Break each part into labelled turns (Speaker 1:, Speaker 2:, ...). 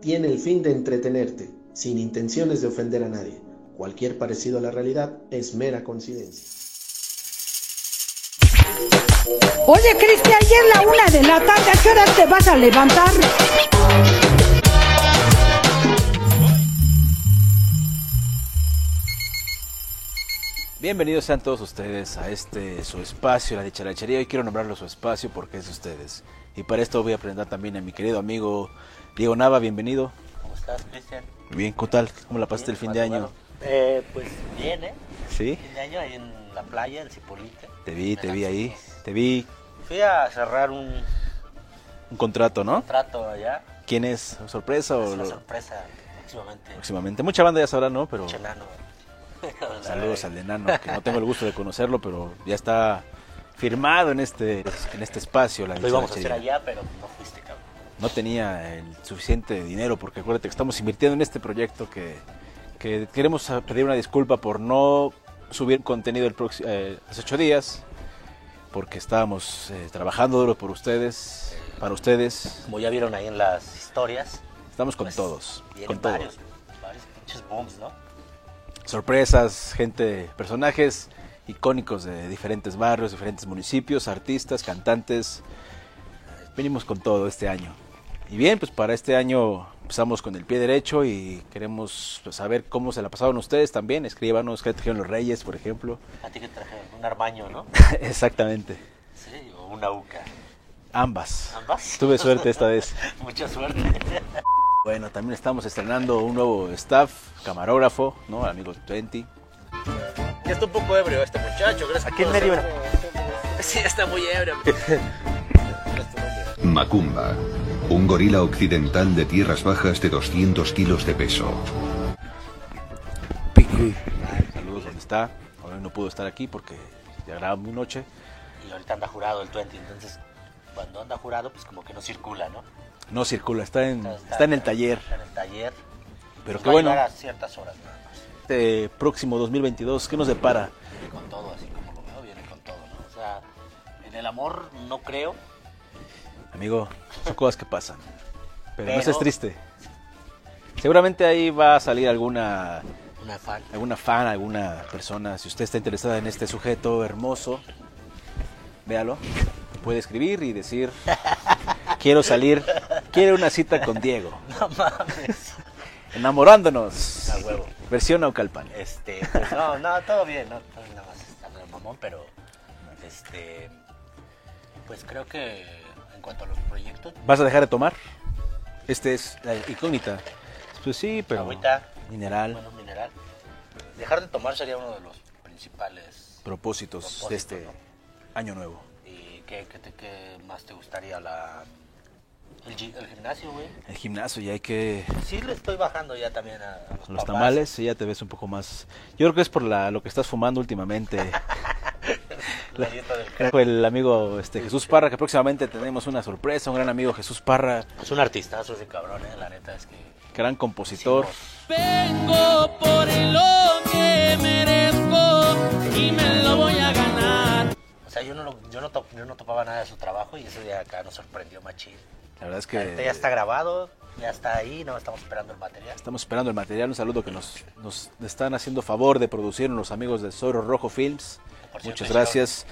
Speaker 1: tiene el fin de entretenerte, sin intenciones de ofender a nadie. Cualquier parecido a la realidad es mera coincidencia.
Speaker 2: Oye, Cristian, ayer la una de la tarde, ¿a qué hora te vas a levantar?
Speaker 3: Bienvenidos sean todos ustedes a este su espacio, la dicharachería. Hoy quiero nombrarlo su espacio porque es de ustedes. Y para esto voy a presentar también a mi querido amigo Diego Nava, bienvenido.
Speaker 4: ¿Cómo estás, Cristian?
Speaker 3: Bien, ¿qué tal? ¿Cómo la pasaste el fin de año?
Speaker 4: Eh, pues bien, ¿eh?
Speaker 3: ¿Sí?
Speaker 4: Fin de año ahí en la playa, en Cipolite.
Speaker 3: Te vi, te vi ahí. Te vi
Speaker 4: Fui a cerrar un
Speaker 3: un contrato, ¿no?
Speaker 4: trato allá.
Speaker 3: ¿Quién es? ¿Sorpresa
Speaker 4: Es
Speaker 3: o
Speaker 4: una
Speaker 3: lo-
Speaker 4: sorpresa próximamente.
Speaker 3: próximamente? Mucha banda ya sabrá, ¿no? Pero. saludos al enano, que no tengo el gusto de conocerlo, pero ya está firmado en este en este espacio. La
Speaker 4: Lo íbamos a hacer allá, pero no fuiste, cabrón.
Speaker 3: no tenía el suficiente dinero, porque acuérdate que estamos invirtiendo en este proyecto que, que queremos pedir una disculpa por no subir contenido el próximo, hace ocho días, porque estábamos eh, trabajando duro por ustedes, para ustedes.
Speaker 4: Como ya vieron ahí en las historias.
Speaker 3: Estamos con
Speaker 4: pues,
Speaker 3: todos, con todos.
Speaker 4: varios, booms, ¿no?
Speaker 3: Sorpresas, gente, personajes icónicos de diferentes barrios, diferentes municipios, artistas, cantantes. Venimos con todo este año. Y bien, pues para este año empezamos con el pie derecho y queremos pues, saber cómo se la pasaron ustedes también. Escríbanos qué trajeron los Reyes, por ejemplo.
Speaker 4: A ti que un armaño, ¿no?
Speaker 3: Exactamente.
Speaker 4: Sí, o una uca.
Speaker 3: Ambas.
Speaker 4: ¿Ambas?
Speaker 3: Tuve suerte esta vez.
Speaker 4: Mucha suerte.
Speaker 3: Bueno, también estamos estrenando un nuevo staff, camarógrafo, ¿no? Amigo 20.
Speaker 4: Ya está un poco ebrio este muchacho. Gracias
Speaker 3: Aquí en medio.
Speaker 4: Sí, está muy ebrio.
Speaker 5: Macumba, un gorila occidental de tierras bajas de 200 kilos de peso.
Speaker 3: Saludos, ¿dónde está? Hoy no pudo estar aquí porque ya grababa muy noche.
Speaker 4: Y ahorita anda jurado el 20, entonces cuando anda jurado, pues como que no circula, ¿no?
Speaker 3: No circula, está en, está en el taller.
Speaker 4: Está en el taller.
Speaker 3: Pero
Speaker 4: Pues
Speaker 3: qué
Speaker 4: va
Speaker 3: bueno,
Speaker 4: a ciertas horas nada más.
Speaker 3: este próximo 2022, ¿qué nos depara?
Speaker 4: Viene con todo, así como lo veo, viene con todo, ¿no? O sea, en el amor no creo.
Speaker 3: Amigo, son cosas que pasan. Pero, no
Speaker 4: Pero-
Speaker 3: estés triste. Seguramente ahí va a salir alguna,
Speaker 4: Una fan.
Speaker 3: alguna fan, alguna persona. Si usted está interesada en este sujeto hermoso, véalo. Puede escribir y decir, quiero salir, quiero una cita con Diego.
Speaker 4: No mames.
Speaker 3: Enamorándonos.
Speaker 4: A huevo.
Speaker 3: Versión Naucalpan.
Speaker 4: Este, pues no, no, todo bien, no, nada más está mamón, pero este, pues creo que en cuanto a los proyectos,
Speaker 3: ¿Vas a dejar de tomar? Este es la incógnita. Pues sí, pero...
Speaker 4: Agüita.
Speaker 3: Mineral.
Speaker 4: bueno, mineral, dejar de tomar sería uno de los principales.
Speaker 3: propósitos,
Speaker 4: Propósito,
Speaker 3: de este
Speaker 4: ¿no?
Speaker 3: año nuevo.
Speaker 4: ¿Y qué, qué, te- qué más te gustaría? La, el, el gimnasio, güey.
Speaker 3: El gimnasio ya hay que...
Speaker 4: Sí le estoy bajando ya también a, a los,
Speaker 3: Los
Speaker 4: papás.
Speaker 3: tamales, sí, ya te ves un poco más... Yo creo que es por la, lo que estás fumando últimamente.
Speaker 4: La dieta del crack.
Speaker 3: el amigo este, Jesús Parra, que próximamente tenemos una sorpresa, un gran amigo Jesús Parra,
Speaker 4: Es un artistazo ese cabrón, eh, la neta es que...
Speaker 3: gran compositor.
Speaker 6: Vengo por lo que merezco y me lo voy a ganar.
Speaker 4: O sea, yo no, lo- yo, no yo no topaba nada de su trabajo y ese día acá nos sorprendió machín.
Speaker 3: La verdad es que
Speaker 4: ya está grabado, ya está ahí, no estamos esperando el material.
Speaker 3: estamos esperando el material. Un saludo que nos, nos están haciendo favor de producir los amigos de Zorro Rojo Films.
Speaker 4: Por cierto,
Speaker 3: Muchas gracias.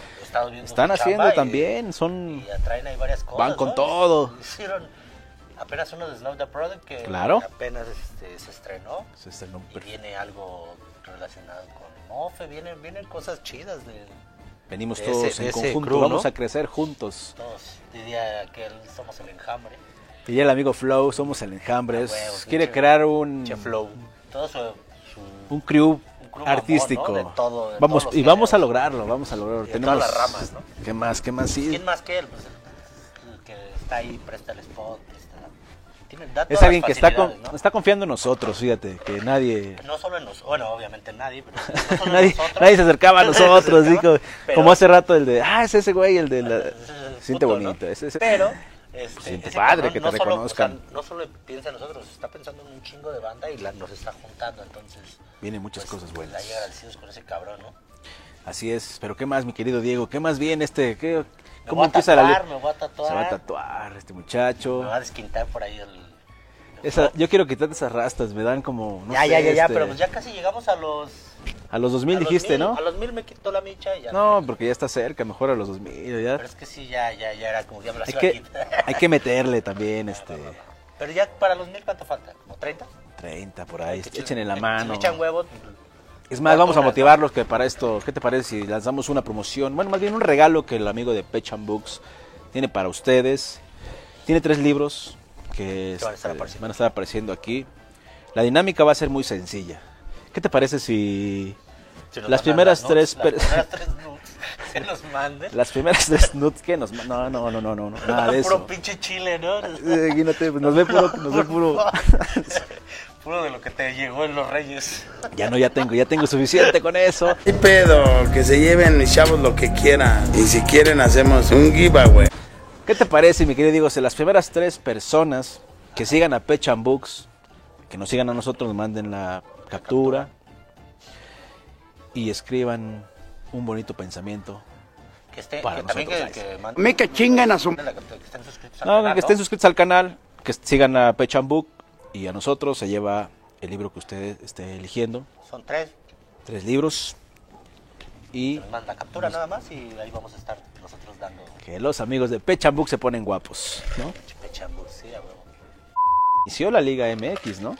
Speaker 3: Están haciendo
Speaker 4: y-
Speaker 3: también, son...
Speaker 4: Y traen ahí varias cosas.
Speaker 3: Van con
Speaker 4: ¿no?
Speaker 3: todo.
Speaker 4: Hicieron apenas uno de Snow the Product que
Speaker 3: Claro.
Speaker 4: apenas este, se estrenó.
Speaker 3: Se estrenó
Speaker 4: Y
Speaker 3: perfecto.
Speaker 4: viene algo relacionado con Mofe, vienen, vienen cosas chidas de
Speaker 3: Venimos todos
Speaker 4: ese-
Speaker 3: en conjunto,
Speaker 4: crew,
Speaker 3: vamos
Speaker 4: ¿no?
Speaker 3: a crecer juntos.
Speaker 4: todos. Diría que el- somos el enjambre.
Speaker 3: Y el amigo Flow, somos el enjambre,
Speaker 4: A
Speaker 3: es-
Speaker 4: huevo,
Speaker 3: quiere crear un,
Speaker 4: Che Flow. Todo su, su-
Speaker 3: un crew
Speaker 4: Un crew
Speaker 3: artístico.
Speaker 4: ¿no? De todo- de
Speaker 3: vamos y vamos a
Speaker 4: géneros.
Speaker 3: lograrlo, vamos a lograrlo.
Speaker 4: Y
Speaker 3: Tenemos
Speaker 4: todas las ramas, ¿no?
Speaker 3: ¿Qué más? ¿Qué más? Sí.
Speaker 4: ¿Quién más que él? Pues el, el que está ahí, presta el spot.
Speaker 3: Es alguien que está con- está confiando en nosotros, fíjate, que nadie
Speaker 4: No solo en nosotros, bueno, obviamente nadie, pero no solo
Speaker 3: nadie,
Speaker 4: nosotros.
Speaker 3: nadie se acercaba a nosotros,
Speaker 4: acercaba, pero-
Speaker 3: como hace rato el de, ah, es ese güey, el de la...
Speaker 4: es
Speaker 3: Siente bonito,
Speaker 4: ¿no?
Speaker 3: ese- ese-
Speaker 4: Pero, este,
Speaker 3: Siente
Speaker 4: ese
Speaker 3: padre que te
Speaker 4: no solo,
Speaker 3: reconozcan.
Speaker 4: o sea, no solo piensa en nosotros, está pensando en un chingo de banda y la, nos está juntando, entonces...
Speaker 3: Vienen muchas
Speaker 4: pues,
Speaker 3: cosas buenas.
Speaker 4: Hay agradecidos con ese cabrón, ¿no?
Speaker 3: Así es, pero ¿qué más, mi querido Diego? ¿Qué más bien este? ¿Qué,
Speaker 4: Me
Speaker 3: ¿Cómo
Speaker 4: voy a
Speaker 3: empieza
Speaker 4: tatuar,
Speaker 3: la
Speaker 4: me voy a tatuar.
Speaker 3: Se va a tatuar este muchacho.
Speaker 4: Me va a desquintar por ahí el,
Speaker 3: Esa, yo quiero quitarte esas rastas, me dan como. no
Speaker 4: ya,
Speaker 3: sé,
Speaker 4: ya, ya, ya,
Speaker 3: este,
Speaker 4: pero pues ya casi llegamos a los...
Speaker 3: A los 2000
Speaker 4: a los
Speaker 3: dijiste,
Speaker 4: mil,
Speaker 3: ¿no?
Speaker 4: A los mil me quitó la micha y ya.
Speaker 3: No, porque ya está cerca, mejor a los 2000, ya.
Speaker 4: Pero es que sí, ya, ya, ya era como que ya me las
Speaker 3: Hay
Speaker 4: iba
Speaker 3: que, hay que meterle también, este.
Speaker 4: Pero ya para los mil, ¿cuánto falta? ¿Como 30?
Speaker 3: 30 por ahí,
Speaker 4: Que
Speaker 3: échenle la
Speaker 4: si
Speaker 3: mano.
Speaker 4: le echan huevos.
Speaker 3: Es más, vamos a motivarlos que para esto, ¿qué te parece si lanzamos una promoción? Bueno, más bien un regalo que el amigo de Pechan Books tiene para ustedes. Tiene tres libros que
Speaker 4: Que van a estar
Speaker 3: este,
Speaker 4: apareciendo.
Speaker 3: van a estar apareciendo aquí. La dinámica va a ser muy sencilla. ¿Qué te parece si Las primeras
Speaker 4: las
Speaker 3: tres
Speaker 4: nudes,
Speaker 3: per-
Speaker 4: Las primeras tres que nos manden.
Speaker 3: las primeras tres nudes que nos... ma- No, no, no, no, no, no, nada de
Speaker 4: Puro
Speaker 3: eso.
Speaker 4: pinche chile, ¿no?
Speaker 3: Eh, aquí no te- nos ve puro, nos ve puro...
Speaker 4: Puro de lo que te llegó en los Reyes.
Speaker 3: Ya no, ya tengo, ya tengo suficiente con eso.
Speaker 7: Hay pedo, que se lleven mis chavos lo que quieran. Y si quieren hacemos un giveaway.
Speaker 3: ¿Qué te parece, mi querido Diego? Si las primeras tres personas que sigan a Pechan Books, que nos sigan a nosotros, nos manden la captura y escriban un bonito pensamiento.
Speaker 4: Que, esté,
Speaker 3: Para
Speaker 4: que también que,
Speaker 3: nosotros.
Speaker 4: que manden-
Speaker 8: Me que chingan a su...
Speaker 4: la captura, que estén suscritos al
Speaker 3: No,
Speaker 4: canal,
Speaker 3: que estén suscritos al canal, que sigan a Pechan Book y a nosotros se lleva el libro que usted esté eligiendo.
Speaker 4: Son tres.
Speaker 3: Tres libros. Y
Speaker 4: Nos manda captura nada más y ahí vamos a estar nosotros dando
Speaker 3: que los amigos de Pechan Book se ponen guapos, ¿no?
Speaker 4: pechambur, sí, a huevo.
Speaker 3: Inició la Liga MX, ¿no?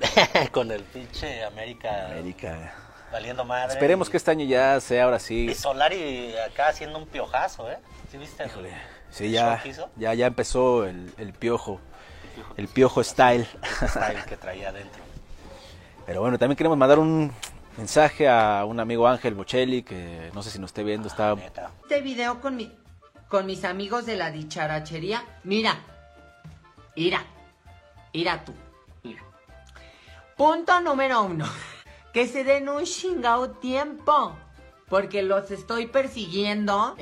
Speaker 4: Con el pinche América,
Speaker 3: América.
Speaker 4: valiendo madre.
Speaker 3: Esperemos
Speaker 4: y-
Speaker 3: que este año ya sea ahora sí.
Speaker 4: Y Solari acá haciendo un piojazo, ¿eh? ¿Sí viste?
Speaker 3: Híjole, sí, ya, ya, ya empezó el, el piojo, el piojo style.
Speaker 4: style que traía adentro.
Speaker 3: Pero bueno, también queremos mandar un mensaje a un amigo Ángel Bocelli, que no sé si nos esté viendo, está...
Speaker 4: Neta.
Speaker 9: este video con, mi, con mis amigos de la dicharachería. Mira, mira, mira tú, mira. Punto número uno, que se den un chingado tiempo, porque los estoy persiguiendo.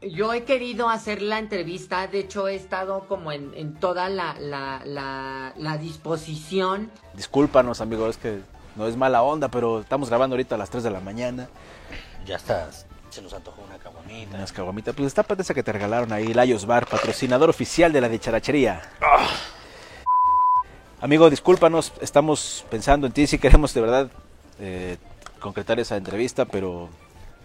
Speaker 9: Yo he querido hacer la entrevista, de hecho he estado como en, en toda la, la, la, la disposición.
Speaker 3: Discúlpanos, amigos, es que no es mala onda, pero estamos grabando ahorita a las 3 de la mañana.
Speaker 4: Ya está, se nos antojó una caguamita.
Speaker 3: Unas caguamitas. Pues está esa que te regalaron ahí, Layos Bar, patrocinador oficial de la dicharachería. Amigo, discúlpanos, estamos pensando en ti, si queremos de verdad eh, concretar esa entrevista, pero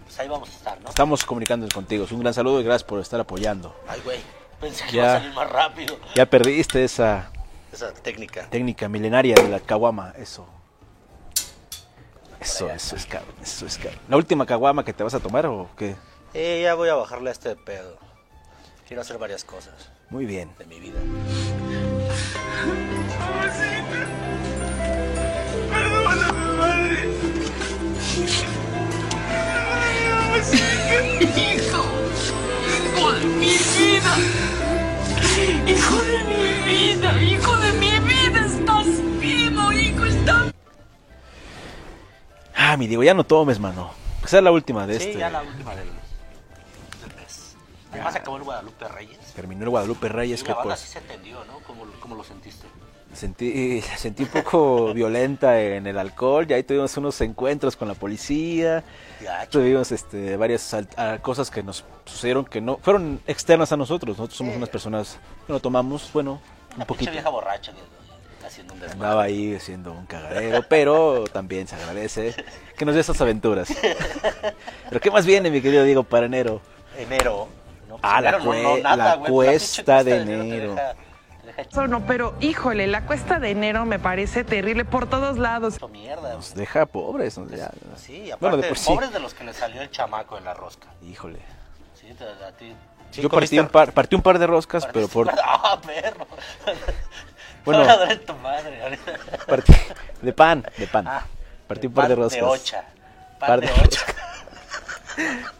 Speaker 4: Pues ahí vamos a estar, ¿no?
Speaker 3: estamos comunicándonos contigo. Un gran saludo y gracias por estar apoyando.
Speaker 4: Ay, güey, pensé que
Speaker 3: Ya.
Speaker 4: iba a salir más rápido.
Speaker 3: Ya perdiste esa
Speaker 4: Esa técnica.
Speaker 3: técnica milenaria de la caguama, eso. Eso, eso es cabrón, eso es cabrón. ¿La última caguama que te vas a tomar o qué?
Speaker 4: Eh, ya voy a bajarle a este pedo. Quiero hacer varias cosas
Speaker 3: Muy bien.
Speaker 4: de mi vida.
Speaker 10: Hijo de mi vida. Hijo de mi vida. Hijo de mi vida. Estás vivo, hijo. Estás
Speaker 3: Ah, mi Diego, ya no tomes, mano. Que sea la última de
Speaker 4: Sí,
Speaker 3: este.
Speaker 4: ya la última del, del mes. Además acabó el Guadalupe Reyes.
Speaker 3: Terminó el Guadalupe Reyes,
Speaker 4: Y
Speaker 3: que
Speaker 4: la banda
Speaker 3: pues
Speaker 4: sí se entendió, ¿no? ¿Cómo, cómo lo sentiste?
Speaker 3: Sentí, sentí un poco violenta en el alcohol. Ya ahí tuvimos unos encuentros con la policía. Tuvimos este, varias cosas que nos sucedieron que no fueron externas a nosotros. Nosotros somos unas personas que no tomamos, bueno, un poquito.
Speaker 4: vieja borracha que haciendo un desmadre.
Speaker 3: Andaba ahí haciendo un cagadero, pero también se agradece que nos dé esas aventuras. Pero ¿qué más viene, mi querido Diego, para enero?
Speaker 4: Enero. No, pues
Speaker 3: Ah, la
Speaker 4: enero no,
Speaker 3: cue-
Speaker 4: no, nada,
Speaker 3: la
Speaker 4: güey,
Speaker 3: cuesta de enero.
Speaker 11: No, pero híjole, la cuesta de enero me parece terrible por todos lados.
Speaker 4: mierda.
Speaker 3: Nos deja pobres. ¿no? Ya-
Speaker 4: Sí, aparte,
Speaker 3: bueno, de por sí.
Speaker 4: pobres de los que le salió el chamaco en la rosca.
Speaker 3: Híjole.
Speaker 4: Sí, te- a ti. sí
Speaker 3: Yo partí un, par, partí un par de roscas, pero por...
Speaker 4: ¡Ah, perro!
Speaker 3: Bueno.
Speaker 4: En tu madre
Speaker 3: partí- de pan, de pan.
Speaker 4: Ah,
Speaker 3: partí un par de roscas.
Speaker 4: De ocha. Pan
Speaker 3: Par
Speaker 4: de
Speaker 3: de
Speaker 4: ocha.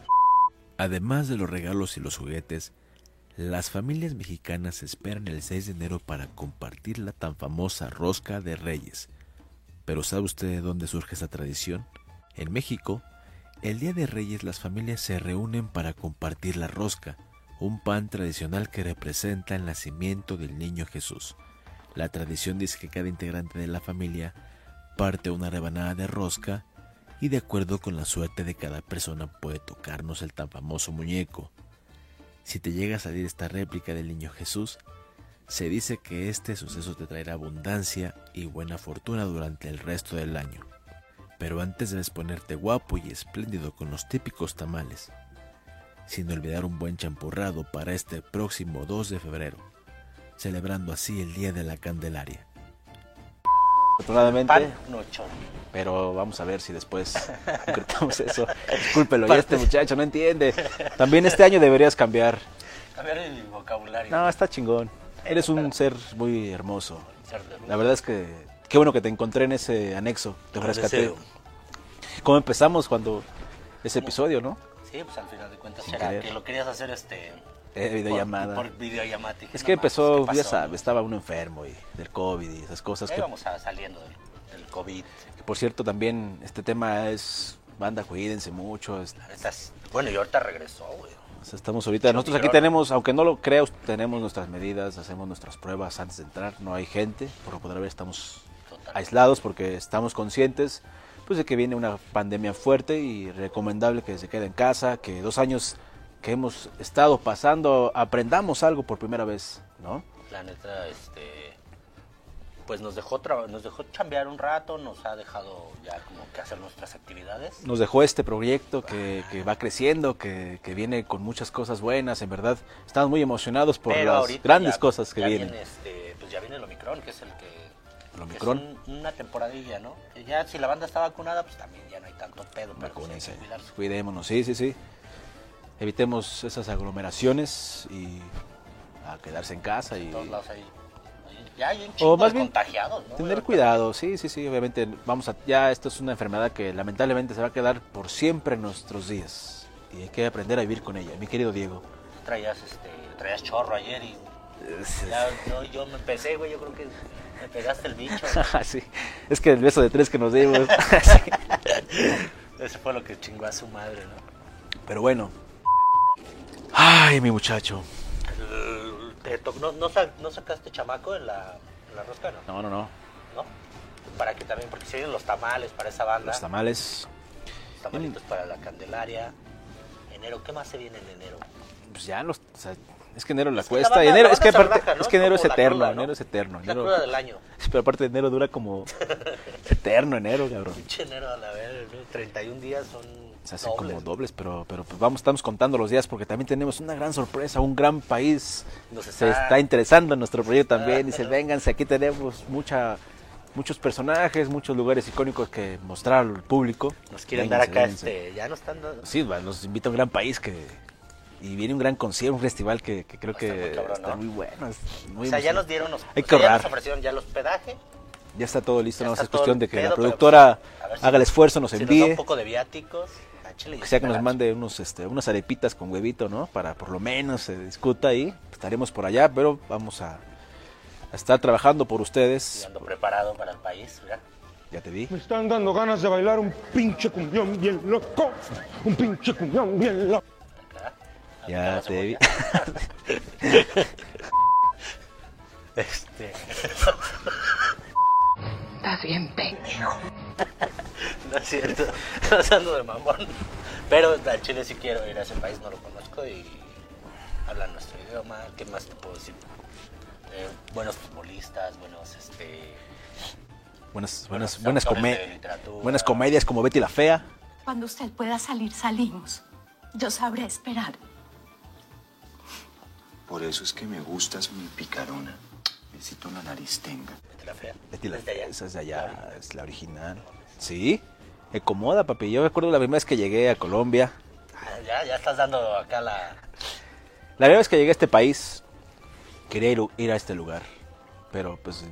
Speaker 12: Además de los regalos y los juguetes, las familias mexicanas esperan el 6 de enero para compartir la tan famosa rosca de reyes. Pero ¿sabe usted de dónde surge esa tradición? En México, el Día de Reyes las familias se reúnen para compartir la rosca, un pan tradicional que representa el nacimiento del niño Jesús. La tradición dice que cada integrante de la familia parte una rebanada de rosca y de acuerdo con la suerte de cada persona puede tocarnos el tan famoso muñeco. Si te llega a salir esta réplica del niño Jesús, Se dice que este suceso te traerá abundancia y buena fortuna durante el resto del año. Pero antes debes ponerte guapo y espléndido con los típicos tamales, sin olvidar un buen champurrado para este próximo 2 de febrero, celebrando así el Día de la Candelaria.
Speaker 3: Afortunadamente,
Speaker 4: no chorro.
Speaker 3: pero vamos a ver si después concretamos eso. Discúlpelo, ya este muchacho no entiende. También este año deberías cambiar.
Speaker 4: Cambiar el vocabulario.
Speaker 3: No, está chingón. Eres un ser muy hermoso.
Speaker 4: Ser de-
Speaker 3: La verdad es que qué bueno que te encontré en ese anexo. Te rescaté. ¿Cómo empezamos cuando ese episodio, no?
Speaker 4: Sí, pues al final de cuentas era que lo querías hacer este...
Speaker 3: Eh, videollamada.
Speaker 4: Por, por videollamada. Dije,
Speaker 3: Es
Speaker 4: no
Speaker 3: que
Speaker 4: mames,
Speaker 3: empezó,
Speaker 4: ¿qué
Speaker 3: ya sabes, estaba uno enfermo y del COVID y esas cosas.
Speaker 4: Ahí
Speaker 3: Que,
Speaker 4: vamos a saliendo del, del COVID.
Speaker 3: que, por cierto, también este tema es, banda, cuídense mucho. es-
Speaker 4: bueno, y ahorita regresó, güey.
Speaker 3: o sea, estamos ahorita,
Speaker 4: Pero
Speaker 3: nosotros aquí tenemos, aunque no lo creas, tenemos nuestras medidas, hacemos nuestras pruebas antes de entrar. No hay gente, por lo poder ver, estamos aislados porque estamos conscientes pues de que viene una pandemia fuerte y recomendable que se quede en casa, que dos años que hemos estado pasando aprendamos algo por primera vez, ¿no?
Speaker 4: La neta, este... Pues nos dejó, nos dejó chambear un rato, nos ha dejado ya como que hacer nuestras actividades.
Speaker 3: Nos dejó este proyecto que, que va creciendo, que, que viene con muchas cosas buenas, en verdad. Estamos muy emocionados por
Speaker 4: Pero
Speaker 3: las grandes
Speaker 4: ya-
Speaker 3: cosas que
Speaker 4: ya
Speaker 3: vienen.
Speaker 4: Viene, este, pues ya viene el Omicron, que es el que...
Speaker 3: El
Speaker 4: que
Speaker 3: Omicron.
Speaker 4: Es un- una temporadilla, ¿no? Que ya si la banda está vacunada, pues también ya no hay tanto pedo, pero
Speaker 3: Vacúnense,
Speaker 4: que cuidarse.
Speaker 3: cuidémonos, sí, sí, sí. Evitemos esas aglomeraciones y a quedarse en casa y
Speaker 4: todos lados hay- Ya hay un
Speaker 3: O más
Speaker 4: de
Speaker 3: bien,
Speaker 4: contagiados, ¿no?
Speaker 3: tener cuidado, sí, sí, sí, obviamente vamos a, ya esto es una enfermedad que lamentablemente se va a quedar por siempre en nuestros días y hay que aprender a vivir con ella, mi querido Diego.
Speaker 4: Traías, este, traías chorro ayer y... Ya, yo me empecé, güey, yo creo que me pegaste el bicho.
Speaker 3: sí, es que el beso de tres que nos dimos.
Speaker 4: Ese fue lo que chingó a su madre, ¿no?
Speaker 3: Pero bueno. Ay, mi muchacho.
Speaker 4: Te no, no, no sacaste chamaco en la, en la rosca, no?
Speaker 3: No, no, no.
Speaker 4: ¿No? Para que también, porque si vienen los tamales para esa banda.
Speaker 3: Los tamales,
Speaker 4: los tamalitos para la Candelaria. Enero, ¿qué más se viene en enero?
Speaker 3: pues ya los, o sea, es que enero la
Speaker 4: la
Speaker 3: cuesta.
Speaker 4: banda-
Speaker 3: enero,
Speaker 4: la
Speaker 3: es que
Speaker 4: se
Speaker 3: es que enero
Speaker 4: Es la
Speaker 3: eterno,
Speaker 4: cruda, ¿no?
Speaker 3: enero es eterno.
Speaker 4: La
Speaker 3: enero-
Speaker 4: cruda del año.
Speaker 3: Pero aparte enero dura como eterno enero, cabrón.
Speaker 4: Pinche enero a la vez, ¿no? 31 días son
Speaker 3: Se hacen
Speaker 4: dobles.
Speaker 3: como dobles, pero, pero pues vamos, estamos contando los días porque también tenemos una gran sorpresa, un gran país
Speaker 4: Nos
Speaker 3: se
Speaker 4: está-
Speaker 3: interesando en nuestro proyecto también. Dice, vénganse, aquí tenemos mucha, muchos personajes, muchos lugares icónicos que mostrar al público.
Speaker 4: Nos quieren
Speaker 3: Vénganse,
Speaker 4: dar acá,
Speaker 3: vénganse.
Speaker 4: este, ya nos están dando...
Speaker 3: Sí, va, nos invita a un gran país que y viene un gran concierto, un festival que, que creo que
Speaker 4: muy cabrón,
Speaker 3: está
Speaker 4: ¿no?
Speaker 3: muy bueno. es muy
Speaker 4: o sea, ya nos dieron los...
Speaker 3: Hay
Speaker 4: o
Speaker 3: que
Speaker 4: sea, ya nos ofrecieron ya el hospedaje.
Speaker 3: Ya está todo listo,
Speaker 4: Ya
Speaker 3: no es cuestión de que
Speaker 4: pedo,
Speaker 3: la productora
Speaker 4: si-
Speaker 3: haga el esfuerzo, nos
Speaker 4: si
Speaker 3: envíe.
Speaker 4: da un poco de viáticos. Y
Speaker 3: que sea que nos mande unos, este, unas arepitas con huevito, ¿no? Para por lo menos se discuta ahí. Estaremos por allá, pero vamos a, a estar trabajando por
Speaker 4: Y
Speaker 3: ustedes.
Speaker 4: ando preparado para el país, mira.
Speaker 3: Ya te vi.
Speaker 8: Me están dando ganas de bailar un pinche cumbión bien loco. Un pinche cumbión bien loco.
Speaker 3: Ya te vi.
Speaker 4: Este.
Speaker 10: Estás bien pendejo.
Speaker 4: no es cierto. No ando de mamón. Pero a Chile sí quiero ir a ese país, no lo conozco y hablan nuestro idioma. ¿Qué más te puedo decir? Eh, buenos futbolistas, buenos este.
Speaker 3: Buenas,
Speaker 4: buenos
Speaker 3: buenas, come- buenas comedias como Betty la Fea.
Speaker 13: Cuando usted pueda salir, salimos. Yo sabré esperar.
Speaker 14: Por eso es que me gustas mi picarona. Necesito una nariz tenga.
Speaker 4: Betty la Fea.
Speaker 3: Betty la. Esa es de allá, es la original. Sí, me acomoda, papi. Yo me acuerdo la primera vez que llegué a Colombia.
Speaker 4: Ah, Ya, ya estás dando acá la.
Speaker 3: La primera vez que llegué a este país, quería ir, ir a este lugar, pero pues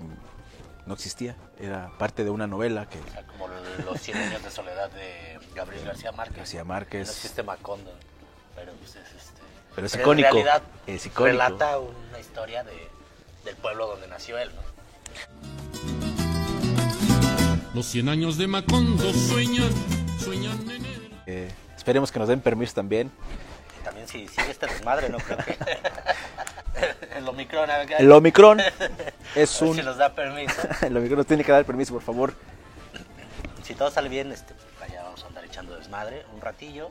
Speaker 3: no existía. Era parte de una novela que
Speaker 4: Como los 100 años de soledad de Gabriel García Márquez.
Speaker 3: García Márquez.
Speaker 4: No existe Macondo, pero pues es este.
Speaker 3: Pero es
Speaker 4: en
Speaker 3: icónico,
Speaker 4: realidad,
Speaker 3: es icónico.
Speaker 4: Relata una historia de, del pueblo donde nació él, ¿no?
Speaker 6: Los 100 años de Macondo sueñan, sueñan en él.
Speaker 3: eh, esperemos que nos den permiso también.
Speaker 4: Y también si sigue este desmadre, no creo que. el Omicron acá.
Speaker 3: El Omicron
Speaker 4: A
Speaker 3: es un...
Speaker 4: Si nos da permiso.
Speaker 3: El Omicron nos tiene que dar permiso, por favor.
Speaker 4: Si todo sale bien, este, allá vamos a andar echando desmadre un ratillo.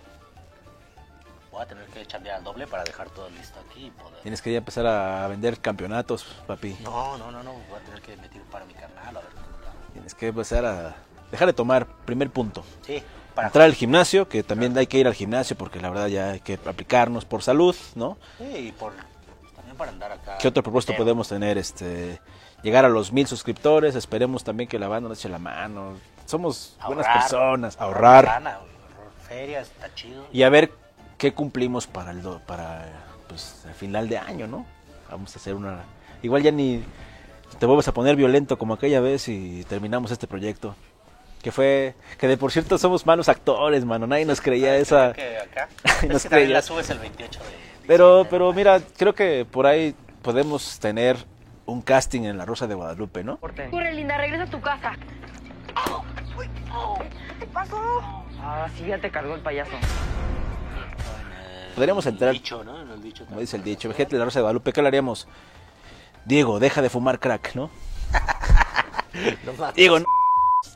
Speaker 4: Voy a tener que chambear al doble para dejar todo listo aquí y poder...
Speaker 3: Tienes que ya empezar a vender campeonatos, papi.
Speaker 4: No, no, no, no, voy a tener que meter para mi canal, a ver.
Speaker 3: Tienes que empezar a dejar de tomar primer punto.
Speaker 4: Sí, para...
Speaker 3: Entrar al gimnasio, que también hay que ir al gimnasio porque la verdad ya hay que aplicarnos por salud, ¿no?
Speaker 4: Sí, y por... También para andar acá...
Speaker 3: ¿Qué otro propósito
Speaker 4: entero.
Speaker 3: podemos tener? Este, llegar a los mil suscriptores, esperemos también que la banda nos eche la mano. Somos buenas personas, ahorrar
Speaker 4: lana, ferias, está chido.
Speaker 3: y a ver qué cumplimos para el do- para pues el final de año, ¿no? Vamos a hacer una igual ya ni te vuelves a poner violento como aquella vez y terminamos este proyecto. Que fue que de por cierto somos malos actores, mano, nadie nos creía esa
Speaker 4: Que acá...
Speaker 3: Nos
Speaker 4: es que
Speaker 3: creía.
Speaker 4: la subes el 28 de...
Speaker 3: Pero pero mira, creo que por ahí podemos tener un casting en La Rosa de Guadalupe, ¿no?
Speaker 15: Corre, linda, regresa a tu casa. ¿Qué pasó? Ah, sí, ya te cargó el payaso.
Speaker 3: Podríamos entrar,
Speaker 4: dicho, ¿no? En el dicho
Speaker 3: como dice el dicho, imagínate La Rosa de Guadalupe, ¿qué le haríamos? Diego, deja de fumar crack, ¿no? Diego, no.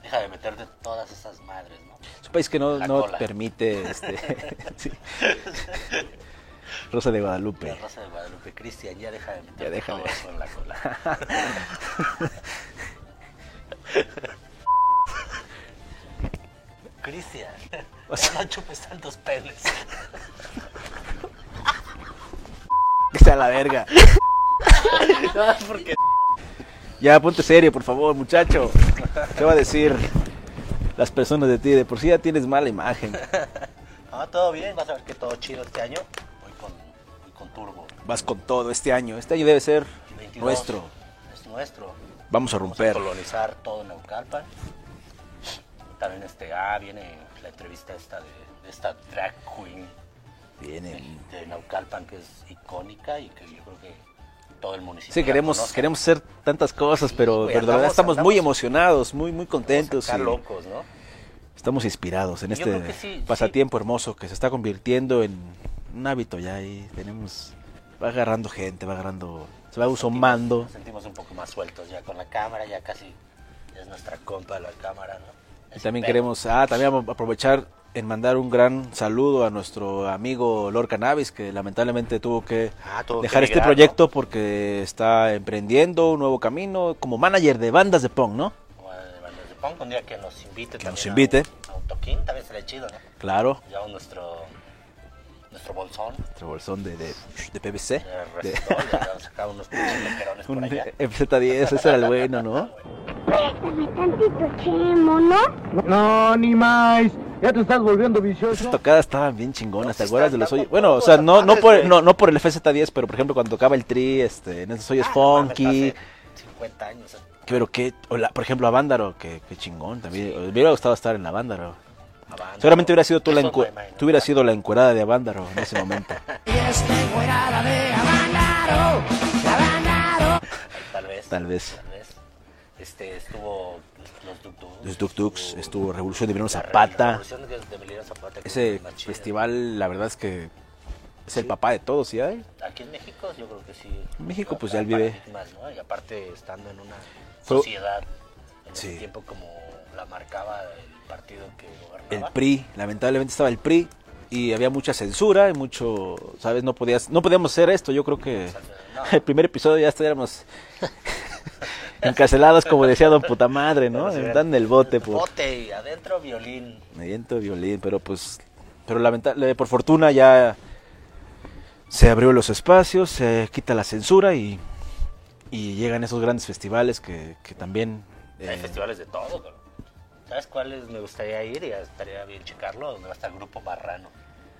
Speaker 4: Deja de meterte todas esas madres, ¿no?
Speaker 3: Es un país que no, no permite este sí. Rosa de
Speaker 4: La
Speaker 3: Guadalupe.
Speaker 4: Rosa de Guadalupe, Cristian, ya deja de meterte
Speaker 3: Ya deja
Speaker 4: todo eso en la cola. Cristian,
Speaker 3: O sea-
Speaker 4: no chupes tantos penes.
Speaker 3: Que sea la verga.
Speaker 4: No, porque...
Speaker 3: Ya, ponte serio, por favor, muchacho. ¿Qué va a decir las personas de ti? De por sí ya tienes mala imagen.
Speaker 4: No, todo bien, vas a ver que todo chido este año. Voy con, voy con turbo.
Speaker 3: Vas con todo este año. Este año debe ser
Speaker 4: 22.
Speaker 3: nuestro.
Speaker 4: Es nuestro.
Speaker 3: Vamos a romper.
Speaker 4: colonizar todo Naucalpan. También este, ah, viene la entrevista esta de, de esta drag queen
Speaker 3: Viene.
Speaker 4: de Naucalpan que es icónica y que yo creo que todo el municipio.
Speaker 3: Sí, queremos, queremos hacer tantas cosas, pero de verdad
Speaker 4: andamos-
Speaker 3: estamos muy emocionados, muy, muy contentos. Y
Speaker 4: locos, ¿no?
Speaker 3: Estamos inspirados en
Speaker 4: Yo
Speaker 3: este
Speaker 4: sí,
Speaker 3: pasatiempo hermoso que se está convirtiendo en un hábito ya y tenemos va agarrando gente, va agarrando, se va sumando.
Speaker 4: Nos sentimos un poco más sueltos ya con la cámara, ya casi es nuestra compa la cámara, ¿no?
Speaker 3: Y también
Speaker 4: Pero-
Speaker 3: queremos, ah, también aprovechar en mandar un gran saludo a nuestro amigo Lord Cannabis, que lamentablemente tuvo que
Speaker 4: Ah, tuvo que
Speaker 3: dejar este
Speaker 4: migrar, ¿no?
Speaker 3: proyecto porque está emprendiendo un nuevo camino como manager de bandas de punk, ¿no?
Speaker 4: Supongo que un día que nos invite
Speaker 3: Que nos invite.
Speaker 4: A, un- a un toquín, también sería chido, ¿no?
Speaker 3: Claro,
Speaker 4: Llevamos nuestro, nuestro bolsón.
Speaker 3: nuestro bolsón de, de, de PVC.
Speaker 4: De
Speaker 3: de-
Speaker 4: sacado unos por
Speaker 3: un
Speaker 4: allá.
Speaker 3: FZ10, ese era el bueno, ¿no?
Speaker 15: Préstame tantito chemo, ¿no?
Speaker 16: No, ni más. Ya te estás volviendo vicioso.
Speaker 3: Esas tocadas estaban bien chingonas, ¿te acuerdas de los hoyos? Bueno, o sea, no, no, por, no, no por el FZ10, pero por ejemplo cuando tocaba el tri, este, en esos hoyos
Speaker 4: Ah,
Speaker 3: funky.
Speaker 4: hace 50 años. ¿eh?
Speaker 3: Pero qué, o la- por ejemplo, a Vándaro, que, qué chingón también. Me hubiera gustado estar en la Vándaro.
Speaker 4: Vándaro.
Speaker 3: Seguramente hubiera sido tú la, encu- tú hubieras sido la encuerada de Vándaro en ese momento.
Speaker 4: Tal vez.
Speaker 3: Tal vez.
Speaker 4: Tal vez. Este, estuvo los Duk
Speaker 3: Duks, estuvo Revolución de Emiliano Zapata. Ese festival, la verdad es que es el papá de todos, ¿sí? hay?
Speaker 4: Aquí en México yo creo que sí.
Speaker 3: En México, pues, ya él vive.
Speaker 4: Y aparte estando en una
Speaker 3: Fue-
Speaker 4: sociedad en ese
Speaker 3: Sí.
Speaker 4: tiempo como la marcaba el partido que
Speaker 3: El
Speaker 4: gobernaba.
Speaker 3: PRI, lamentablemente estaba el PRI y había mucha censura y mucho, ¿sabes? No podías, no podíamos hacer esto. Yo creo que el primer episodio ya estaríamos encarcelados, como decía Don Puta Madre, ¿no?
Speaker 4: Sí,
Speaker 3: Dan el bote por
Speaker 4: Bote y adentro violín.
Speaker 3: mediento violín, pero pues, pero lamentable, por fortuna ya se abrió los espacios, se quita la censura y, y llegan esos grandes festivales que, que también
Speaker 4: Hay
Speaker 3: eh,
Speaker 4: festivales de todo. ¿Sabes cuáles me gustaría ir? Y estaría bien checarlo, donde va a estar el Grupo Marrano.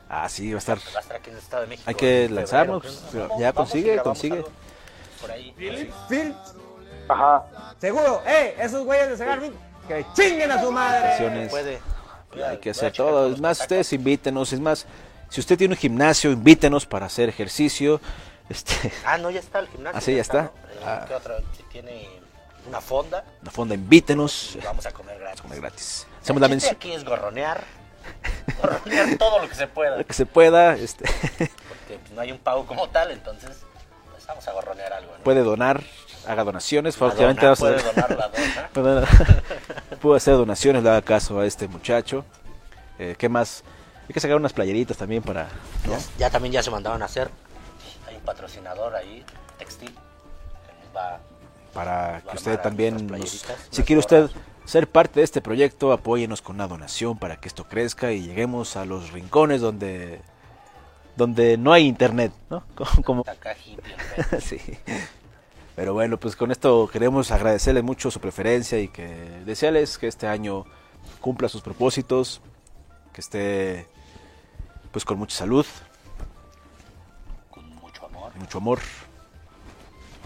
Speaker 3: ah sí va a estar,
Speaker 4: Va a estar aquí en el Estado de México.
Speaker 3: hay que
Speaker 4: en febrero,
Speaker 3: lanzarnos,
Speaker 4: Vamos,
Speaker 3: ya
Speaker 4: vamos
Speaker 3: consigue, consigue.
Speaker 4: Por ahí.
Speaker 16: Phil. Ajá. Seguro. ¡Eh! Esos güeyes de Segar que chinguen a su madre.
Speaker 4: Puede.
Speaker 3: Hay que hacer todo. Es más, ustedes invítenos. Es más, si usted tiene un gimnasio, invítenos para hacer ejercicio. Este,
Speaker 4: Ah, no, ya está el gimnasio.
Speaker 3: Ah, sí, ya está.
Speaker 4: ¿no?
Speaker 3: Ah.
Speaker 4: ¿Qué otra? Si tiene una fonda,
Speaker 3: una fonda, invítenos.
Speaker 4: y vamos a comer gratis.
Speaker 3: Comer gratis. Hacemos la
Speaker 4: El chiste
Speaker 3: mención.
Speaker 4: aquí es gorronear. Gorronear todo lo que se pueda.
Speaker 3: Lo que se pueda. Este,
Speaker 4: Porque pues, no hay un pago como tal, entonces pues, vamos a gorronear algo. ¿no?
Speaker 3: puede donar, haga donaciones.
Speaker 4: A puede donar la dona.
Speaker 3: Hacer donaciones, le haga caso a este muchacho. Eh, ¿Qué más? Hay que sacar unas playeritas también para... ¿no?
Speaker 4: Ya, ya también ya se mandaron a hacer. Hay un patrocinador ahí, textil, que nos va
Speaker 3: para
Speaker 4: va
Speaker 3: que usted también, nos- si quiere usted ser parte de este proyecto, apóyenos con una donación para que esto crezca y lleguemos a los rincones donde donde no hay internet, ¿no? Como, como- sí. Pero bueno, pues con esto queremos agradecerle mucho su preferencia y que desearles que este año cumpla sus propósitos, que esté pues con mucha salud,
Speaker 4: con mucho amor,
Speaker 3: mucho amor,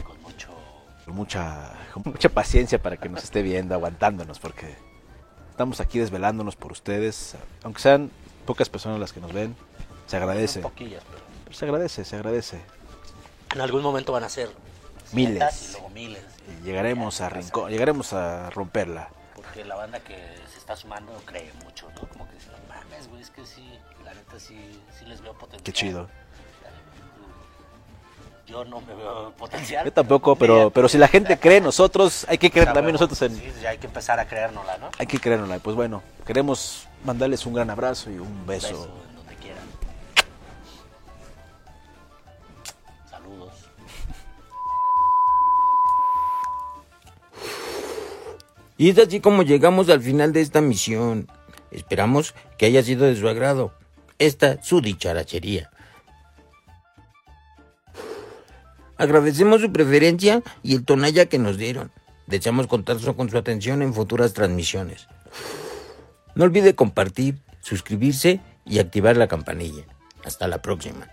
Speaker 4: con mucho
Speaker 3: con mucha, con mucha paciencia para que nos esté viendo, aguantándonos, porque estamos aquí desvelándonos por ustedes, aunque sean pocas personas las que nos ven, se agradece.
Speaker 4: Poquillas, pero
Speaker 3: Pero se agradece, se agradece.
Speaker 4: en algún momento van a ser
Speaker 3: Miles.
Speaker 4: y luego miles.
Speaker 3: Y llegaremos a rincón, llegaremos a romperla.
Speaker 4: Porque la banda que se está sumando cree mucho, ¿no? Como que dicen, no mames, güey, es que sí, la neta sí, sí les veo potencial.
Speaker 3: Qué chido.
Speaker 4: Yo no me veo potencial.
Speaker 3: Yo tampoco, pero, pero si la gente cree nosotros, hay que creer también nosotros en...
Speaker 4: Sí, hay que empezar a creérnosla, ¿no?
Speaker 3: Hay que creérnosla. Pues bueno, queremos mandarles un gran abrazo y un beso.
Speaker 4: Beso
Speaker 17: Y es así como llegamos al final de esta misión. Esperamos que haya sido de su agrado. Esta su dicharachería. Agradecemos su preferencia y el tonalla que nos dieron. Deseamos contar con su atención en futuras transmisiones. No olvide compartir, suscribirse y activar la campanilla. Hasta la próxima.